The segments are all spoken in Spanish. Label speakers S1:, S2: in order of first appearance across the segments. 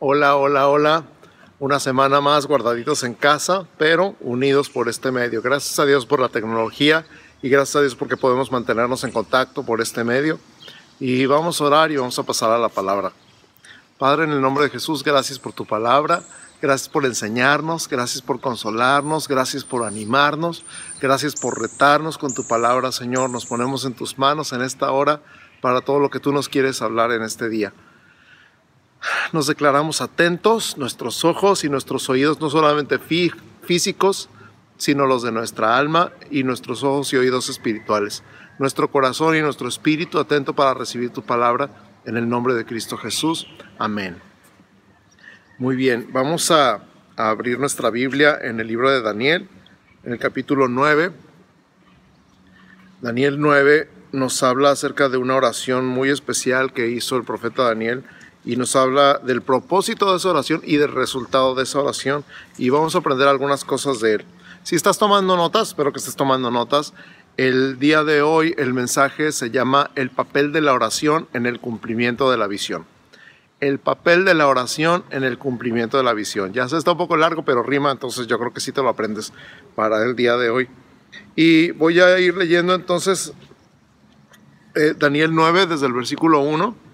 S1: Hola, hola, hola. Una semana más guardaditos en casa, pero unidos por este medio. Gracias a Dios por la tecnología y gracias a Dios porque podemos mantenernos en contacto por este medio. Y vamos a orar y vamos a pasar a la palabra. Padre, en el nombre de Jesús, gracias por tu palabra. Gracias por enseñarnos, gracias por consolarnos, gracias por animarnos, gracias por retarnos con tu palabra, Señor. Nos ponemos en tus manos en esta hora para todo lo que tú nos quieres hablar en este día nos declaramos atentos, nuestros ojos y nuestros oídos, no solamente físicos, sino los de nuestra alma y nuestros ojos y oídos espirituales. Nuestro corazón y nuestro espíritu atento para recibir tu palabra en el nombre de Cristo Jesús. Amén. Muy bien, vamos a, a abrir nuestra Biblia en el libro de Daniel, en el capítulo 9. Daniel 9 nos habla acerca de una oración muy especial que hizo el profeta Daniel y nos habla del propósito de esa oración y del resultado de esa oración y vamos a aprender algunas cosas de él. Si estás tomando notas, espero que estés tomando notas, el día de hoy el mensaje se llama El papel de la oración en el cumplimiento de la visión. El papel de la oración en el cumplimiento de la visión. Ya se está un poco largo, pero rima, entonces yo creo que sí te lo aprendes para el día de hoy. Y voy a ir leyendo entonces eh, Daniel 9 desde el versículo 1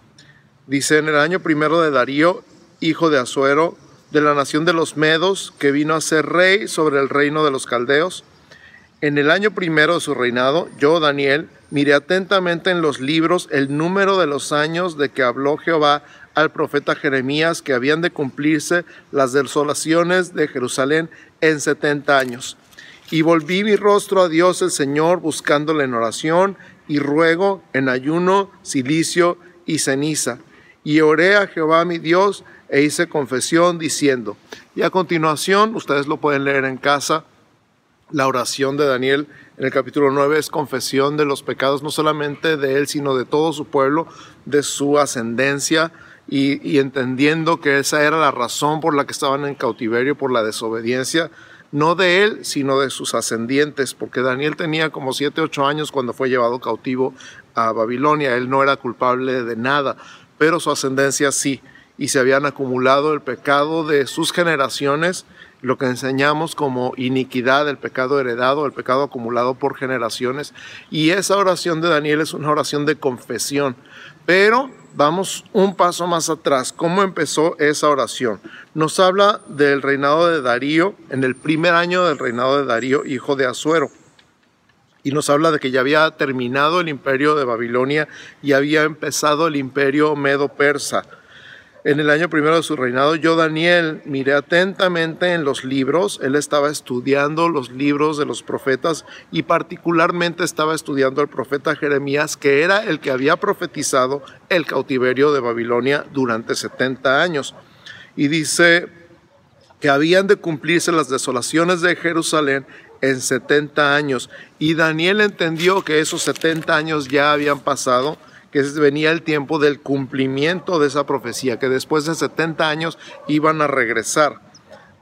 S1: Dice, en el año primero de Darío, hijo de Azuero, de la nación de los Medos, que vino a ser rey sobre el reino de los Caldeos. En el año primero de su reinado, yo, Daniel, miré atentamente en los libros el número de los años de que habló Jehová al profeta Jeremías que habían de cumplirse las desolaciones de Jerusalén en setenta años. Y volví mi rostro a Dios el Señor buscándole en oración y ruego en ayuno, silicio y ceniza y oré a Jehová mi Dios e hice confesión diciendo. Y a continuación, ustedes lo pueden leer en casa, la oración de Daniel en el capítulo 9 es confesión de los pecados, no solamente de él, sino de todo su pueblo, de su ascendencia, y, y, entendiendo que esa era la razón por la que estaban en cautiverio, por la desobediencia, no de él, sino de sus ascendientes, porque Daniel tenía como 7, 8 años cuando fue llevado cautivo a Babilonia, él no era culpable de nada, pero su ascendencia sí, y se habían acumulado el pecado de sus generaciones, lo que enseñamos como iniquidad, el pecado heredado, el pecado acumulado por generaciones. Y esa oración de Daniel es una oración de confesión. Pero vamos un paso más atrás. ¿Cómo empezó esa oración? Nos habla del reinado de Darío, en el primer año del reinado de Darío, hijo de Azuero y nos habla de que ya había terminado el imperio de Babilonia y había empezado el imperio medo-persa. En el año primero de su reinado, yo, Daniel, miré atentamente en los libros. Él estaba estudiando los libros de los profetas y particularmente estaba estudiando al profeta Jeremías, que era el que había profetizado el cautiverio de Babilonia durante 70 años. Y dice que habían de cumplirse las desolaciones de Jerusalén en 70 años. Y Daniel entendió que esos 70 años ya habían pasado, que venía el tiempo del cumplimiento de esa profecía, que después de 70 años iban a regresar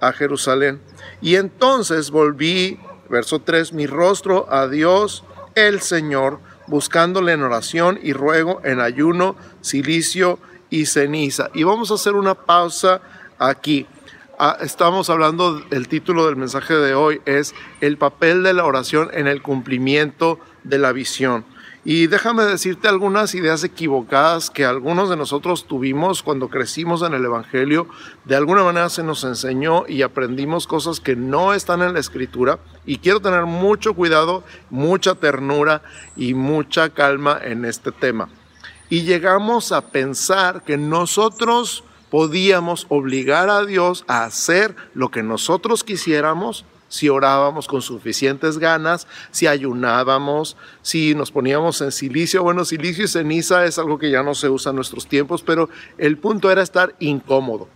S1: a Jerusalén. Y entonces volví, verso 3, mi rostro a Dios, el Señor, buscándole en oración y ruego, en ayuno, silicio y ceniza. Y vamos a hacer una pausa aquí. Ah, estamos hablando, el título del mensaje de hoy es el papel de la oración en el cumplimiento de la visión. Y déjame decirte algunas ideas equivocadas que algunos de nosotros tuvimos cuando crecimos en el Evangelio. De alguna manera se nos enseñó y aprendimos cosas que no están en la Escritura. Y quiero tener mucho cuidado, mucha ternura y mucha calma en este tema. Y llegamos a pensar que nosotros podíamos obligar a Dios a hacer lo que nosotros quisiéramos si orábamos con suficientes ganas, si ayunábamos, si nos poníamos en silicio. Bueno, silicio y ceniza es algo que ya no se usa en nuestros tiempos, pero el punto era estar incómodo.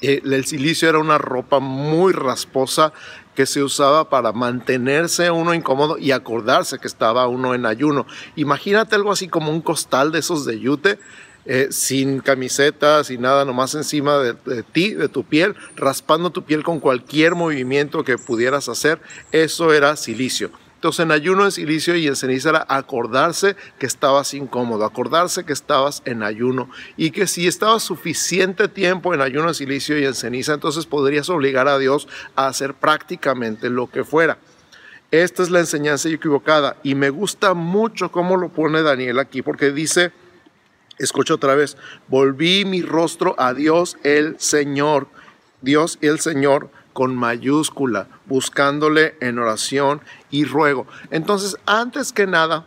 S1: El silicio era una ropa muy rasposa que se usaba para mantenerse uno incómodo y acordarse que estaba uno en ayuno. Imagínate algo así como un costal de esos de yute eh, sin camiseta, sin nada, nomás encima de, ti, de tu piel, raspando tu piel con cualquier movimiento que pudieras hacer, eso era silicio. Entonces en ayuno, en silicio y en ceniza era acordarse que estabas incómodo, acordarse que estabas en ayuno y que si estabas suficiente tiempo en ayuno, en silicio y en ceniza, entonces podrías obligar a Dios a hacer prácticamente lo que fuera. Esta es la enseñanza equivocada y me gusta mucho cómo lo pone Daniel aquí porque dice, escucha otra vez, volví mi rostro a Dios el Señor, Dios el Señor con mayúscula, buscándole en oración y ruego. Entonces, antes que nada,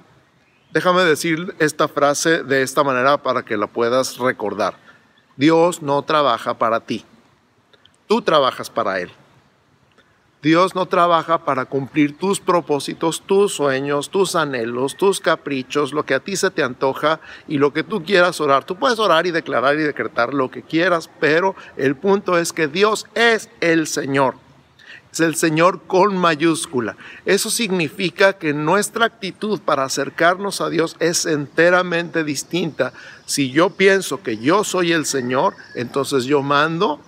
S1: déjame decir esta frase de esta manera para que la puedas recordar. Dios no trabaja para ti, tú trabajas para Él. Dios no trabaja para cumplir tus propósitos, tus sueños, tus anhelos, tus caprichos, lo que a ti se te antoja y lo que tú quieras orar. Tú puedes orar y declarar y decretar lo que quieras, pero el punto es que Dios es el Señor. Es el Señor con mayúscula. Eso significa que nuestra actitud para acercarnos a Dios es enteramente distinta. Si yo pienso que yo soy el Señor, entonces yo mando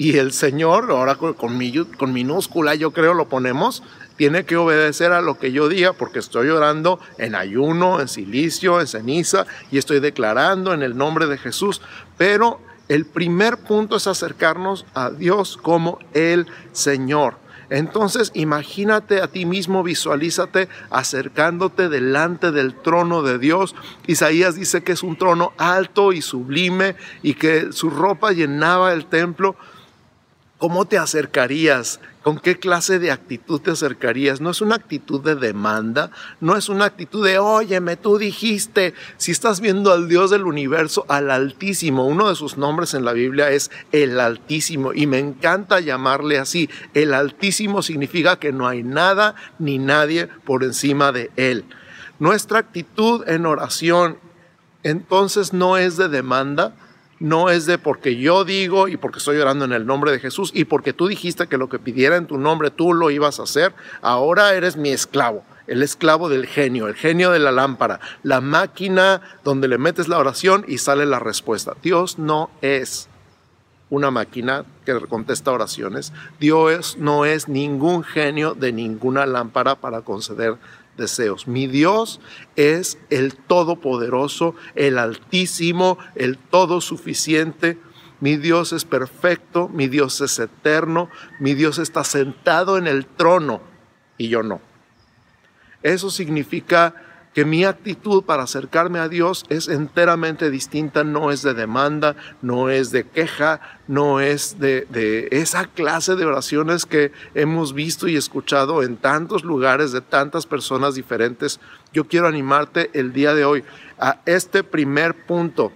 S1: y el Señor, ahora con, minúscula yo creo lo ponemos, tiene que obedecer a lo que yo diga porque estoy orando en ayuno, en silicio, en ceniza y estoy declarando en el nombre de Jesús. Pero el primer punto es acercarnos a Dios como el Señor. Entonces imagínate a ti mismo, visualízate acercándote delante del trono de Dios. Isaías dice que es un trono alto y sublime y que su ropa llenaba el templo. ¿Cómo te acercarías? ¿Con qué clase de actitud te acercarías? No es una actitud de demanda, no es una actitud de, óyeme, tú dijiste, si estás viendo al Dios del universo, al Altísimo, uno de sus nombres en la Biblia es el Altísimo y me encanta llamarle así. El Altísimo significa que no hay nada ni nadie por encima de Él. Nuestra actitud en oración entonces no es de demanda, no es de porque yo digo y porque estoy orando en el nombre de Jesús y porque tú dijiste que lo que pidiera en tu nombre tú lo ibas a hacer, ahora eres mi esclavo, el esclavo del genio, el genio de la lámpara, la máquina donde le metes la oración y sale la respuesta. Dios no es una máquina que contesta oraciones. Dios no es ningún genio de ninguna lámpara para conceder deseos. Mi Dios es el Todopoderoso, el Altísimo, el Todo Suficiente. Mi Dios es perfecto, mi Dios es eterno, mi Dios está sentado en el trono y yo no. Eso significa que mi actitud para acercarme a Dios es enteramente distinta, no es de demanda, no es de queja, no es de, esa clase de oraciones que hemos visto y escuchado en tantos lugares de tantas personas diferentes. Yo quiero animarte el día de hoy a este primer punto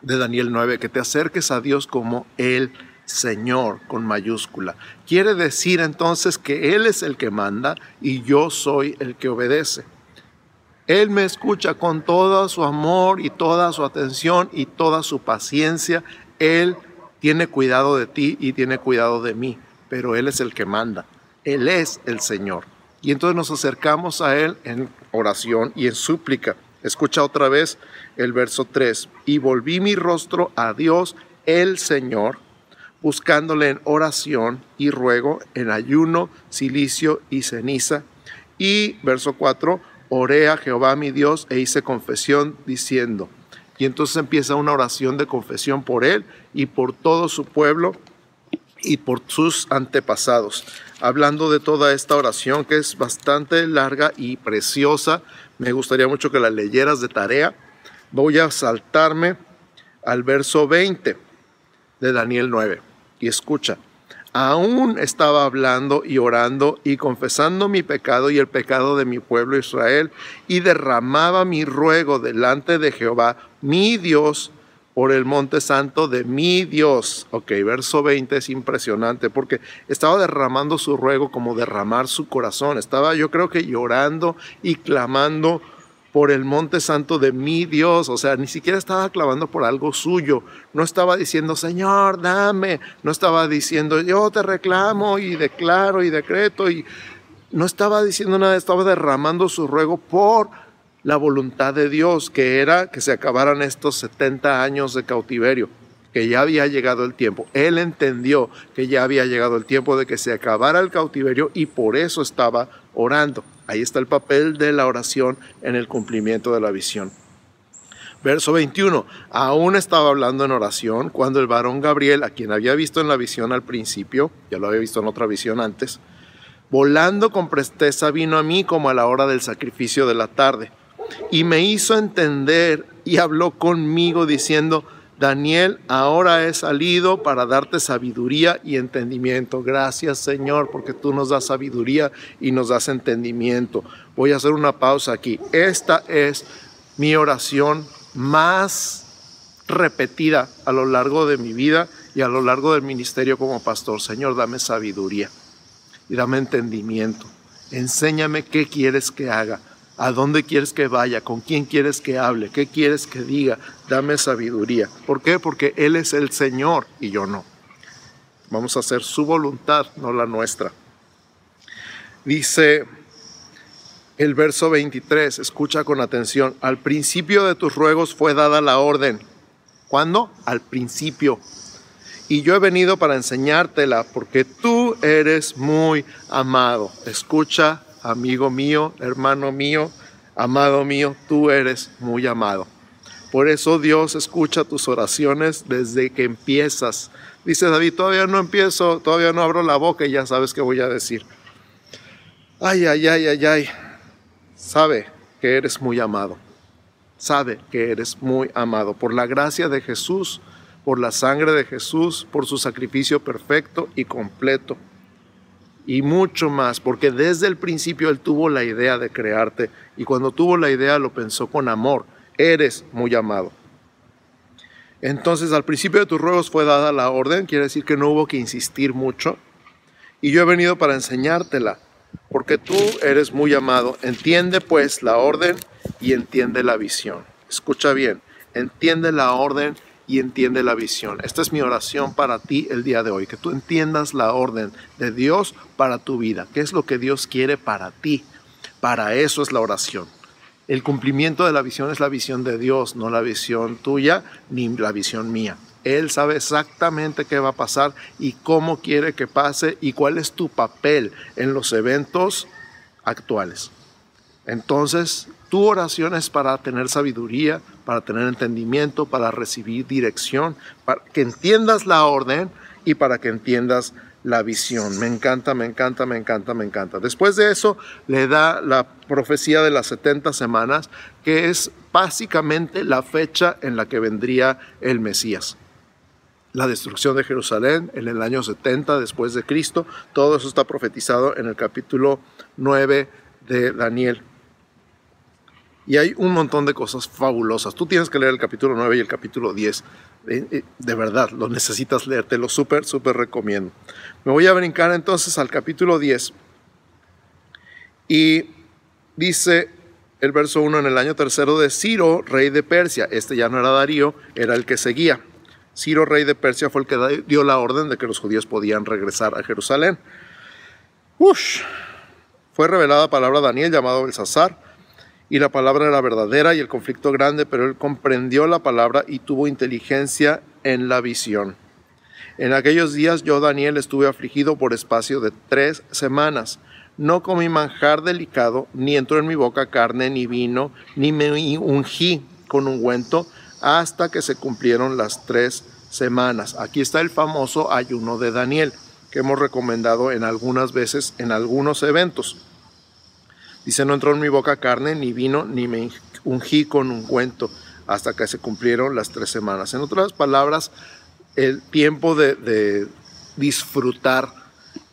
S1: de Daniel 9, que te acerques a Dios como el Señor con mayúscula. Quiere decir entonces que Él es el que manda y yo soy el que obedece. Él me escucha con todo su amor y toda su atención y toda su paciencia. Él tiene cuidado de ti y tiene cuidado de mí, pero Él es el que manda. Él es el Señor. Y entonces nos acercamos a Él en oración y en súplica. Escucha otra vez el verso 3. Y volví mi rostro a Dios, el Señor, buscándole en oración y ruego, en ayuno, silicio y ceniza. Y verso 4 oré a Jehová mi Dios e hice confesión diciendo. Y entonces empieza una oración de confesión por él y por todo su pueblo y por sus antepasados. Hablando de toda esta oración que es bastante larga y preciosa, me gustaría mucho que la leyeras de tarea. Voy a saltarme al verso 20 de Daniel 9 y escucha aún estaba hablando y orando y confesando mi pecado y el pecado de mi pueblo Israel, y derramaba mi ruego delante de Jehová, mi Dios, por el monte santo de mi Dios. Ok, verso 20 es impresionante porque estaba derramando su ruego como derramar su corazón. Estaba yo creo que llorando y clamando por el monte santo de mi Dios. O sea, ni siquiera estaba clamando por algo suyo. No estaba diciendo, Señor, dame. No estaba diciendo, yo te reclamo y declaro y decreto. Y no estaba diciendo nada, estaba derramando su ruego por la voluntad de Dios, que era que se acabaran estos 70 años de cautiverio que ya había llegado el tiempo. Él entendió que ya había llegado el tiempo de que se acabara el cautiverio y por eso estaba orando. Ahí está el papel de la oración en el cumplimiento de la visión. Verso 21. Aún estaba hablando en oración cuando el varón Gabriel, a quien había visto en la visión al principio, ya lo había visto en otra visión antes, volando con presteza vino a mí como a la hora del sacrificio de la tarde y me hizo entender y habló conmigo diciendo, Daniel, ahora he salido para darte sabiduría y entendimiento. Gracias Señor, porque tú nos das sabiduría y nos das entendimiento. Voy a hacer una pausa aquí. Esta es mi oración más repetida a lo largo de mi vida y a lo largo del ministerio como pastor. Señor, dame sabiduría y dame entendimiento. Enséñame qué quieres que haga ¿A dónde quieres que vaya? ¿Con quién quieres que hable? ¿Qué quieres que diga? Dame sabiduría. ¿Por qué? Porque Él es el Señor y yo no. Vamos a hacer su voluntad, no la nuestra. Dice el verso 23, escucha con atención, al principio de tus ruegos fue dada la orden. ¿Cuándo? Al principio. Y yo he venido para enseñártela porque tú eres muy amado. Escucha amigo mío, hermano mío, amado mío, tú eres muy amado. Por eso Dios escucha tus oraciones desde que empiezas. Dice David, todavía no empiezo, todavía no abro la boca y ya sabes qué voy a decir. Ay, ay, ay, ay, ay. Sabe que eres muy amado. Sabe que eres muy amado por la gracia de Jesús, por la sangre de Jesús, por su sacrificio perfecto y completo y mucho más, porque desde el principio Él tuvo la idea de crearte y cuando tuvo la idea lo pensó con amor. Eres muy amado. Entonces al principio de tus ruegos fue dada la orden, quiere decir que no hubo que insistir mucho. Y yo he venido para enseñártela, porque tú eres muy amado. Entiende pues la orden y entiende la visión. Escucha bien, entiende la orden y entiende la visión. Esta es mi oración para ti el día de hoy, que tú entiendas la orden de Dios para tu vida, qué es lo que Dios quiere para ti. Para eso es la oración. El cumplimiento de la visión es la visión de Dios, no la visión tuya ni la visión mía. Él sabe exactamente qué va a pasar y cómo quiere que pase y cuál es tu papel en los eventos actuales. Entonces, tu oración es para tener sabiduría, para tener entendimiento, para recibir dirección, para que entiendas la orden y para que entiendas la visión. Me encanta, me encanta, me encanta, me encanta. Después de eso le da la profecía de las 70 semanas, que es básicamente la fecha en la que vendría el Mesías. La destrucción de Jerusalén en el año 70 después de Cristo, todo eso está profetizado en el capítulo 9 de Daniel. Y hay un montón de cosas fabulosas. Tú tienes que leer el capítulo 9 y el capítulo 10. Eh, eh, de verdad, lo necesitas leer. Te lo súper, súper recomiendo. Me voy a brincar entonces al capítulo 10. Y dice el verso 1 en el año tercero de Ciro, rey de Persia. Este ya no era Darío, era el que seguía. Ciro, rey de Persia, fue el que dio la orden de que los judíos podían regresar a Jerusalén. Ush. Fue revelada palabra a Daniel llamado Belsasar y la palabra era verdadera y el conflicto grande, pero él comprendió la palabra y tuvo inteligencia en la visión. En aquellos días yo, Daniel, estuve afligido por espacio de tres semanas. No comí manjar delicado, ni entró en mi boca carne ni vino, ni me ungí con ungüento, hasta que se cumplieron las tres semanas. Aquí está el famoso ayuno de Daniel, que hemos recomendado en algunas veces en algunos eventos. Dice, no entró en mi boca carne, ni vino, ni me ungí con un cuento hasta que se cumplieron las tres semanas. En otras palabras, el tiempo de, disfrutar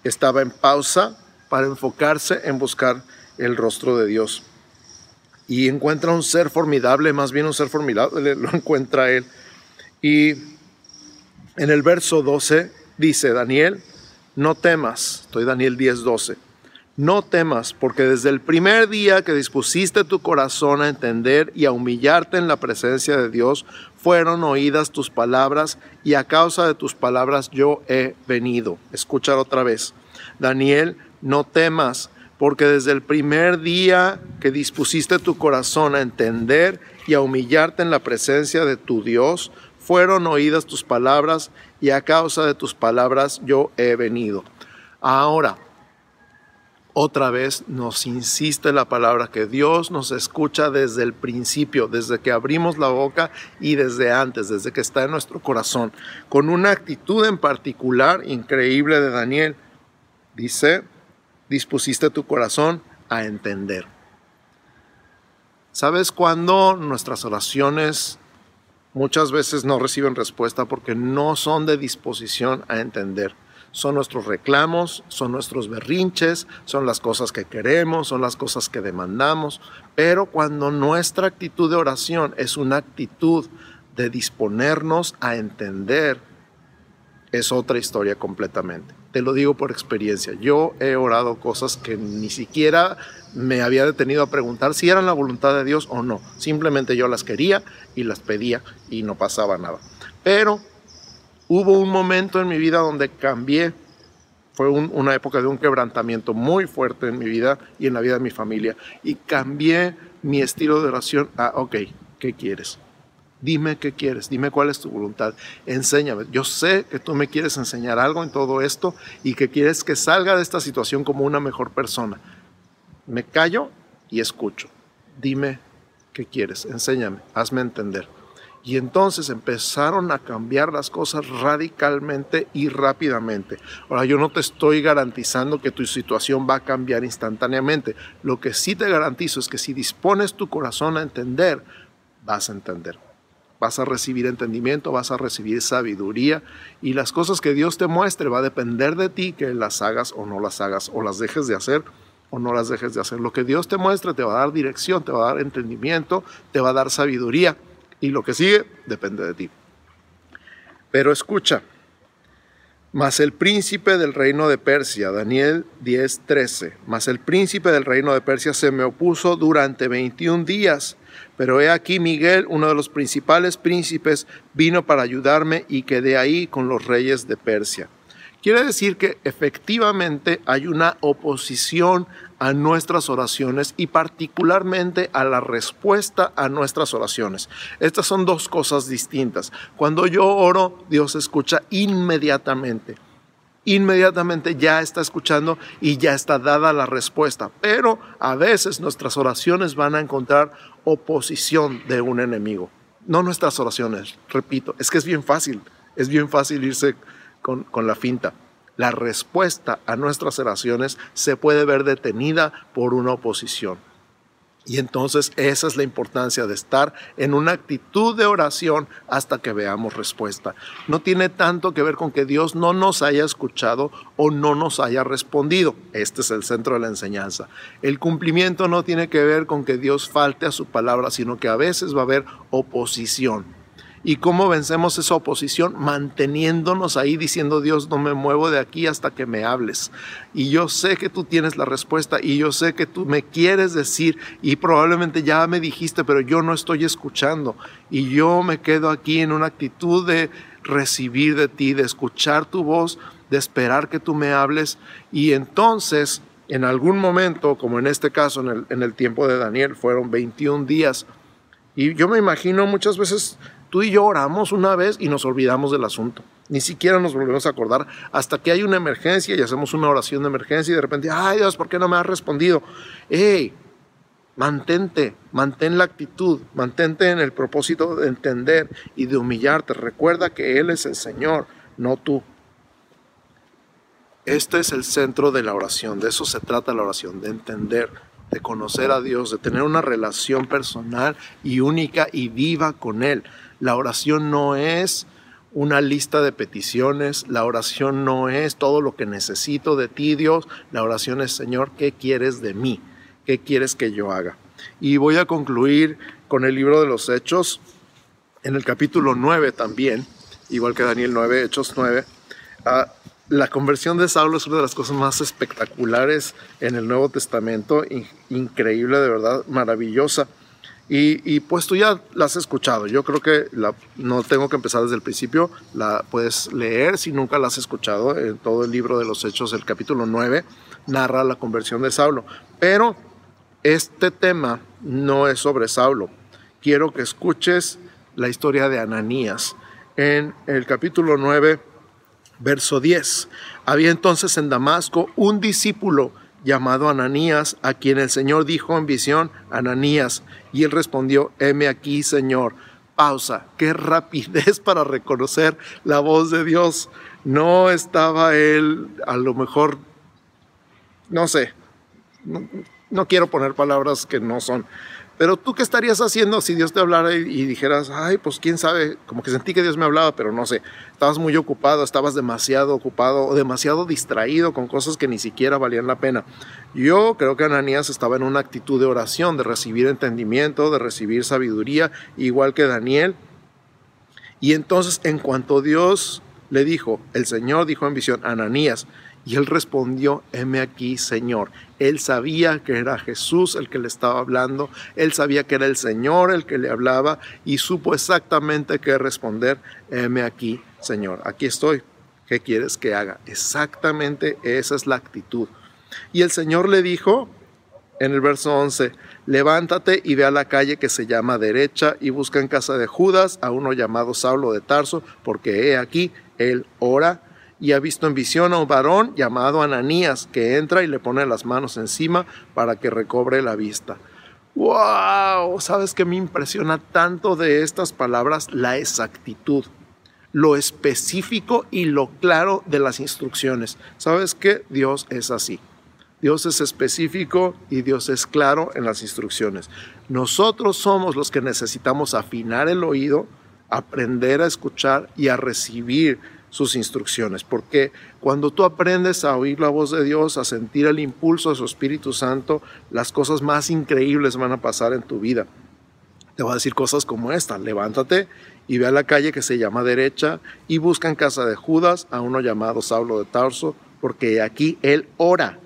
S1: estaba en pausa para enfocarse en buscar el rostro de Dios. Y encuentra un ser formidable, más bien un ser formidable, lo encuentra él. Y en el verso 12 dice, Daniel, no temas, estoy Daniel 10, 12 no temas, porque desde el primer día que dispusiste tu corazón a entender y a humillarte en la presencia de Dios, fueron oídas tus palabras y a causa de tus palabras yo he venido. Escuchar otra vez. Daniel, no temas, porque desde el primer día que dispusiste tu corazón a entender y a humillarte en la presencia de tu Dios, fueron oídas tus palabras y a causa de tus palabras yo he venido. Ahora, otra vez nos insiste la palabra que Dios nos escucha desde el principio, desde que abrimos la boca y desde antes, desde que está en nuestro corazón, con una actitud en particular increíble de Daniel. Dice, dispusiste tu corazón a entender. ¿Sabes cuándo nuestras oraciones muchas veces no reciben respuesta porque no son de disposición a entender? Son nuestros reclamos, son nuestros berrinches, son las cosas que queremos, son las cosas que demandamos, pero cuando nuestra actitud de oración es una actitud de disponernos a entender, es otra historia completamente. Te lo digo por experiencia. Yo he orado cosas que ni siquiera me había detenido a preguntar si eran la voluntad de Dios o no. Simplemente yo las quería y las pedía y no pasaba nada. Pero hubo un momento en mi vida donde cambié. Fue una época de un quebrantamiento muy fuerte en mi vida y en la vida de mi familia. Y cambié mi estilo de oración a, ok, ¿qué quieres? Dime qué quieres, dime cuál es tu voluntad, enséñame. Yo sé que tú me quieres enseñar algo en todo esto y que quieres que salga de esta situación como una mejor persona. Me callo y escucho. Dime qué quieres, enséñame, hazme entender. Y entonces empezaron a cambiar las cosas radicalmente y rápidamente. Ahora, yo no te estoy garantizando que tu situación va a cambiar instantáneamente. Lo que sí te garantizo es que si dispones tu corazón a entender, vas a entender. Vas a recibir entendimiento, vas a recibir sabiduría y las cosas que Dios te muestre va a depender de ti que las hagas o no las hagas o las dejes de hacer o no las dejes de hacer. Lo que Dios te muestre te va a dar dirección, te va a dar entendimiento, te va a dar sabiduría y lo que sigue depende de ti. Pero escucha, mas el príncipe del reino de Persia, Daniel 10:13, mas el príncipe del reino de Persia se me opuso durante 21 días, pero he aquí Miguel, uno de los principales príncipes, vino para ayudarme y quedé ahí con los reyes de Persia. Quiere decir que efectivamente hay una oposición a nuestras oraciones y particularmente a la respuesta a nuestras oraciones. Estas son dos cosas distintas. Cuando yo oro, Dios escucha inmediatamente. Inmediatamente ya está escuchando y ya está dada la respuesta. Pero a veces nuestras oraciones van a encontrar oposición de un enemigo. No nuestras oraciones, repito, es que es bien fácil, es bien fácil irse con, con la finta la respuesta a nuestras oraciones se puede ver detenida por una oposición. Y entonces esa es la importancia de estar en una actitud de oración hasta que veamos respuesta. No tiene tanto que ver con que Dios no nos haya escuchado o no nos haya respondido. Este es el centro de la enseñanza. El cumplimiento no tiene que ver con que Dios falte a su palabra, sino que a veces va a haber oposición ¿Y cómo vencemos esa oposición? Manteniéndonos ahí diciendo, Dios, no me muevo de aquí hasta que me hables. Y yo sé que tú tienes la respuesta y yo sé que tú me quieres decir y probablemente ya me dijiste, pero yo no estoy escuchando. Y yo me quedo aquí en una actitud de recibir de ti, de escuchar tu voz, de esperar que tú me hables. Y entonces, en algún momento, como en este caso, en el, en el tiempo de Daniel, fueron 21 días. Y yo me imagino muchas veces Tú y yo oramos una vez y nos olvidamos del asunto. Ni siquiera nos volvemos a acordar hasta que hay una emergencia y hacemos una oración de emergencia y de repente, ay Dios, ¿por qué no me has respondido? ¡Ey! Mantente, mantén la actitud, mantente en el propósito de entender y de humillarte. Recuerda que Él es el Señor, no tú. Este es el centro de la oración, de eso se trata la oración, de entender, de conocer a Dios, de tener una relación personal y única y viva con Él. La oración no es una lista de peticiones, la oración no es todo lo que necesito de ti, Dios, la oración es, Señor, ¿qué quieres de mí? ¿Qué quieres que yo haga? Y voy a concluir con el libro de los Hechos, en el capítulo 9 también, igual que Daniel 9, Hechos 9. Ah, la conversión de Saulo es una de las cosas más espectaculares en el Nuevo Testamento, increíble, de verdad, maravillosa. Y, pues tú ya la has escuchado. Yo creo que no tengo que empezar desde el principio. La puedes leer si nunca la has escuchado. En todo el libro de los Hechos, el capítulo 9, narra la conversión de Saulo. Pero este tema no es sobre Saulo. Quiero que escuches la historia de Ananías. En el capítulo 9, verso 10. Había entonces en Damasco un discípulo llamado Ananías, a quien el Señor dijo en visión, Ananías. Y él respondió, heme aquí, Señor. Pausa. Qué rapidez para reconocer la voz de Dios. No estaba él, a lo mejor, no sé, no, no quiero poner palabras que no son, pero tú qué estarías haciendo si Dios te hablara y, dijeras, ay, pues quién sabe, como que sentí que Dios me hablaba, pero no sé, estabas muy ocupado, estabas demasiado ocupado o demasiado distraído con cosas que ni siquiera valían la pena. Yo creo que Ananías estaba en una actitud de oración, de recibir entendimiento, de recibir sabiduría, igual que Daniel. Y entonces, en cuanto Dios le dijo, el Señor dijo en visión, Ananías, y él respondió, heme aquí, Señor. Él sabía que era Jesús el que le estaba hablando, él sabía que era el Señor el que le hablaba y supo exactamente qué responder, heme aquí, Señor. Aquí estoy. ¿Qué quieres que haga? Exactamente esa es la actitud. Y el Señor le dijo en el verso 11, levántate y ve a la calle que se llama derecha y busca en casa de Judas a uno llamado Saulo de Tarso, porque he aquí, él ora y ha visto en visión a un varón llamado Ananías que entra y le pone las manos encima para que recobre la vista. ¡Wow! ¿Sabes qué me impresiona tanto de estas palabras? La exactitud, lo específico y lo claro de las instrucciones. ¿Sabes qué? Dios es así. Dios es específico y Dios es claro en las instrucciones. Nosotros somos los que necesitamos afinar el oído, aprender a escuchar y a recibir sus instrucciones, porque cuando tú aprendes a oír la voz de Dios, a sentir el impulso de su Espíritu Santo, las cosas más increíbles van a pasar en tu vida. Te va a decir cosas como esta, levántate y ve a la calle que se llama derecha y busca en casa de Judas a uno llamado Saulo de Tarso, porque aquí él ora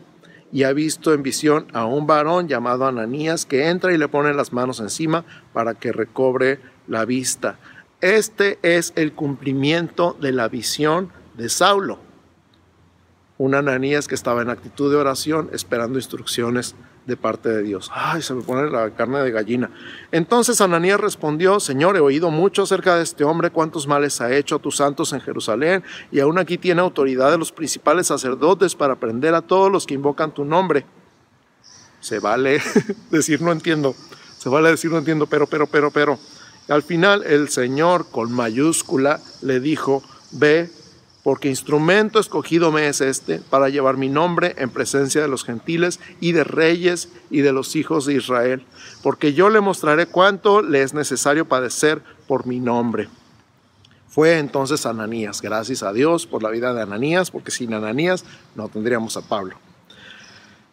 S1: y ha visto en visión a un varón llamado Ananías que entra y le pone las manos encima para que recobre la vista. Este es el cumplimiento de la visión de Saulo. Un Ananías que estaba en actitud de oración esperando instrucciones de parte de Dios. Ay, se me pone la carne de gallina. Entonces Ananías respondió, Señor, he oído mucho acerca de este hombre, cuántos males ha hecho a tus santos en Jerusalén, y aún aquí tiene autoridad de los principales sacerdotes para prender a todos los que invocan tu nombre. Se vale decir no entiendo, se vale decir no entiendo, pero, pero, pero, pero. Al final el Señor con mayúscula le dijo, ve, porque instrumento escogido me es este para llevar mi nombre en presencia de los gentiles y de reyes y de los hijos de Israel, porque yo le mostraré cuánto le es necesario padecer por mi nombre. Fue entonces Ananías, gracias a Dios por la vida de Ananías, porque sin Ananías no tendríamos a Pablo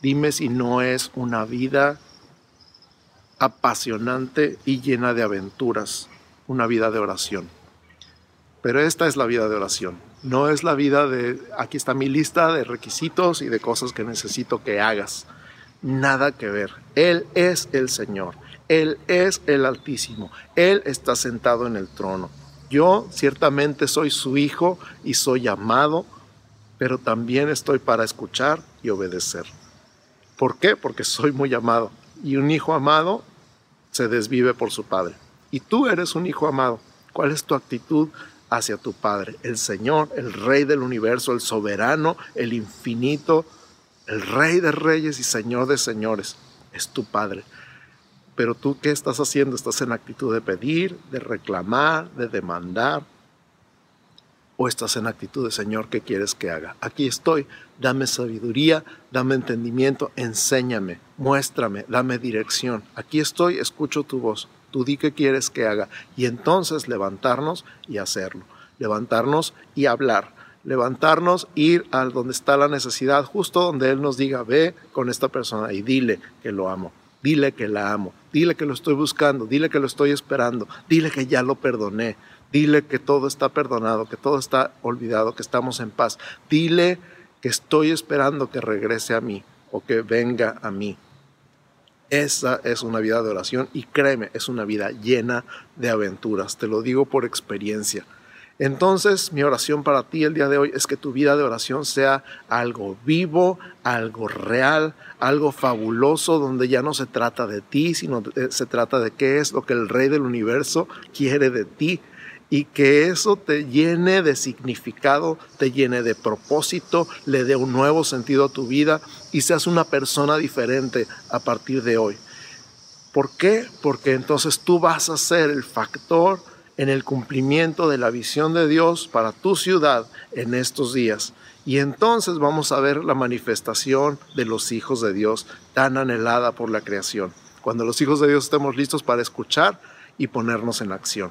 S1: Dime si no es una vida apasionante y llena de aventuras, una vida de oración. Pero esta es la vida de oración. No es la vida de, aquí está mi lista de requisitos y de cosas que necesito que hagas. Nada que ver. Él es el Señor. Él es el Altísimo. Él está sentado en el trono. Yo ciertamente soy su hijo y soy amado, pero también estoy para escuchar y obedecer. ¿Por qué? Porque soy muy amado. Y un hijo amado se desvive por su padre. Y tú eres un hijo amado. ¿Cuál es tu actitud hacia tu Padre? El Señor, el Rey del universo, el soberano, el infinito, el Rey de reyes y Señor de señores. Es tu Padre. Pero tú, ¿qué estás haciendo? Estás en actitud de pedir, de reclamar, de demandar, o estás en actitud de Señor, ¿qué quieres que haga? Aquí estoy, dame sabiduría, dame entendimiento, enséñame, muéstrame, dame dirección. Aquí estoy, escucho tu voz, tú di qué quieres que haga. Y entonces levantarnos y hacerlo, levantarnos y hablar, levantarnos, ir a donde está la necesidad, justo donde Él nos diga, ve con esta persona y dile que lo amo. Dile que la amo, dile que lo estoy buscando, dile que lo estoy esperando, dile que ya lo perdoné, Dile que todo está perdonado, que todo está olvidado, que estamos en paz. Dile que estoy esperando que regrese a mí o que venga a mí. Esa es una vida de oración y créeme, es una vida llena de aventuras. Te lo digo por experiencia. Entonces, mi oración para ti el día de hoy es que tu vida de oración sea algo vivo, algo real, algo fabuloso, donde ya no se trata de ti, sino se trata de qué es lo que el Rey del universo quiere de ti y que eso te llene de significado, te llene de propósito, le dé un nuevo sentido a tu vida y seas una persona diferente a partir de hoy. ¿Por qué? Porque entonces tú vas a ser el factor en el cumplimiento de la visión de Dios para tu ciudad en estos días. Y entonces vamos a ver la manifestación de los hijos de Dios tan anhelada por la creación. Cuando los hijos de Dios estemos listos para escuchar y ponernos en acción.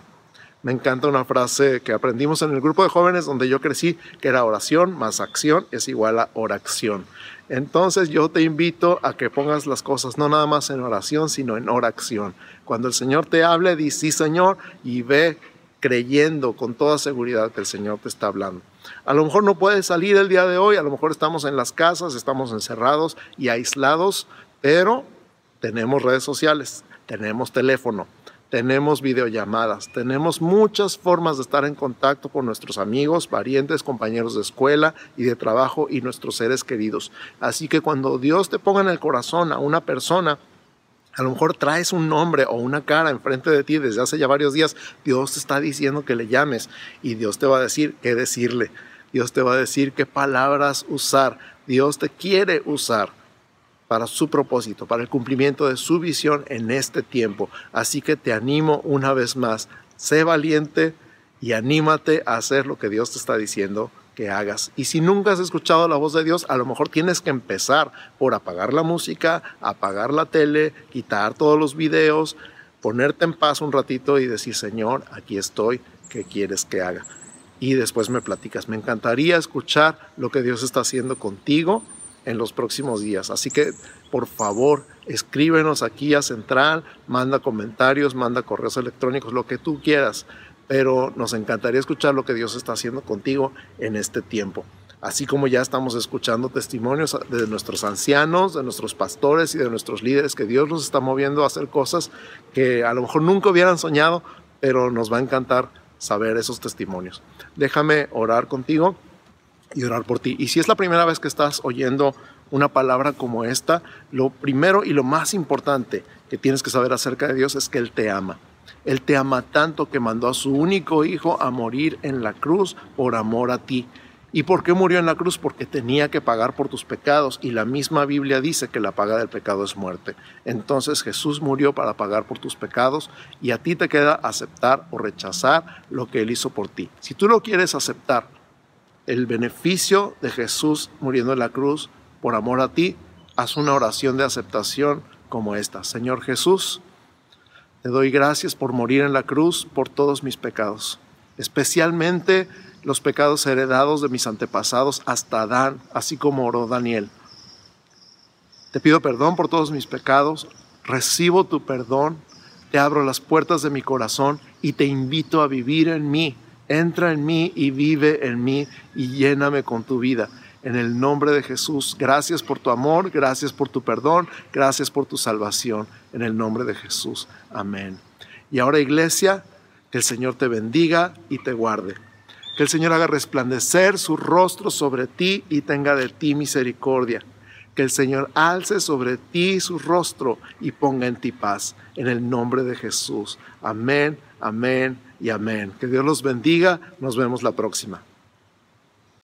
S1: Me encanta una frase que aprendimos en el grupo de jóvenes donde yo crecí, que era oración más acción es igual a oración. Entonces yo te invito a que pongas las cosas no nada más en oración, sino en oración. Cuando el Señor te hable, di sí Señor y ve creyendo con toda seguridad que el Señor te está hablando. A lo mejor no puedes salir el día de hoy, a lo mejor estamos en las casas, estamos encerrados y aislados, pero tenemos redes sociales, tenemos teléfono, tenemos videollamadas, tenemos muchas formas de estar en contacto con nuestros amigos, parientes, compañeros de escuela y de trabajo y nuestros seres queridos. Así que cuando Dios te ponga en el corazón a una persona, a lo mejor traes un nombre o una cara enfrente de ti desde hace ya varios días, Dios te está diciendo que le llames y Dios te va a decir qué decirle. Dios te va a decir qué palabras usar. Dios te quiere usar para su propósito, para el cumplimiento de su visión en este tiempo. Así que te animo una vez más, sé valiente y anímate a hacer lo que Dios te está diciendo que hagas. Y si nunca has escuchado la voz de Dios, a lo mejor tienes que empezar por apagar la música, apagar la tele, quitar todos los videos, ponerte en paz un ratito y decir, Señor, aquí estoy, ¿qué quieres que haga? Y después me platicas. Me encantaría escuchar lo que Dios está haciendo contigo en los próximos días. Así que, por favor, escríbenos aquí a Central, manda comentarios, manda correos electrónicos, lo que tú quieras. Pero nos encantaría escuchar lo que Dios está haciendo contigo en este tiempo. Así como ya estamos escuchando testimonios de nuestros ancianos, de nuestros pastores y de nuestros líderes, que Dios nos está moviendo a hacer cosas que a lo mejor nunca hubieran soñado, pero nos va a encantar saber esos testimonios. Déjame orar contigo y orar por ti. Y si es la primera vez que estás oyendo una palabra como esta, lo primero y lo más importante que tienes que saber acerca de Dios es que Él te ama. Él te ama tanto que mandó a su único hijo a morir en la cruz por amor a ti. ¿Y por qué murió en la cruz? Porque tenía que pagar por tus pecados y la misma Biblia dice que la paga del pecado es muerte. Entonces Jesús murió para pagar por tus pecados y a ti te queda aceptar o rechazar lo que Él hizo por ti. Si tú lo quieres aceptar, el beneficio de Jesús muriendo en la cruz por amor a ti, haz una oración de aceptación como esta. Señor Jesús, te doy gracias por morir en la cruz por todos mis pecados, especialmente los pecados heredados de mis antepasados hasta Adán, así como oró Daniel. Te pido perdón por todos mis pecados, recibo tu perdón, te abro las puertas de mi corazón y te invito a vivir en mí entra en mí y vive en mí y lléname con tu vida. En el nombre de Jesús, gracias por tu amor, gracias por tu perdón, gracias por tu salvación. En el nombre de Jesús. Amén. Y ahora iglesia, que el Señor te bendiga y te guarde. Que el Señor haga resplandecer su rostro sobre ti y tenga de ti misericordia. Que el Señor alce sobre ti su rostro y ponga en ti paz. En el nombre de Jesús. Amén, amén y amén. Que Dios los bendiga. Nos vemos la próxima.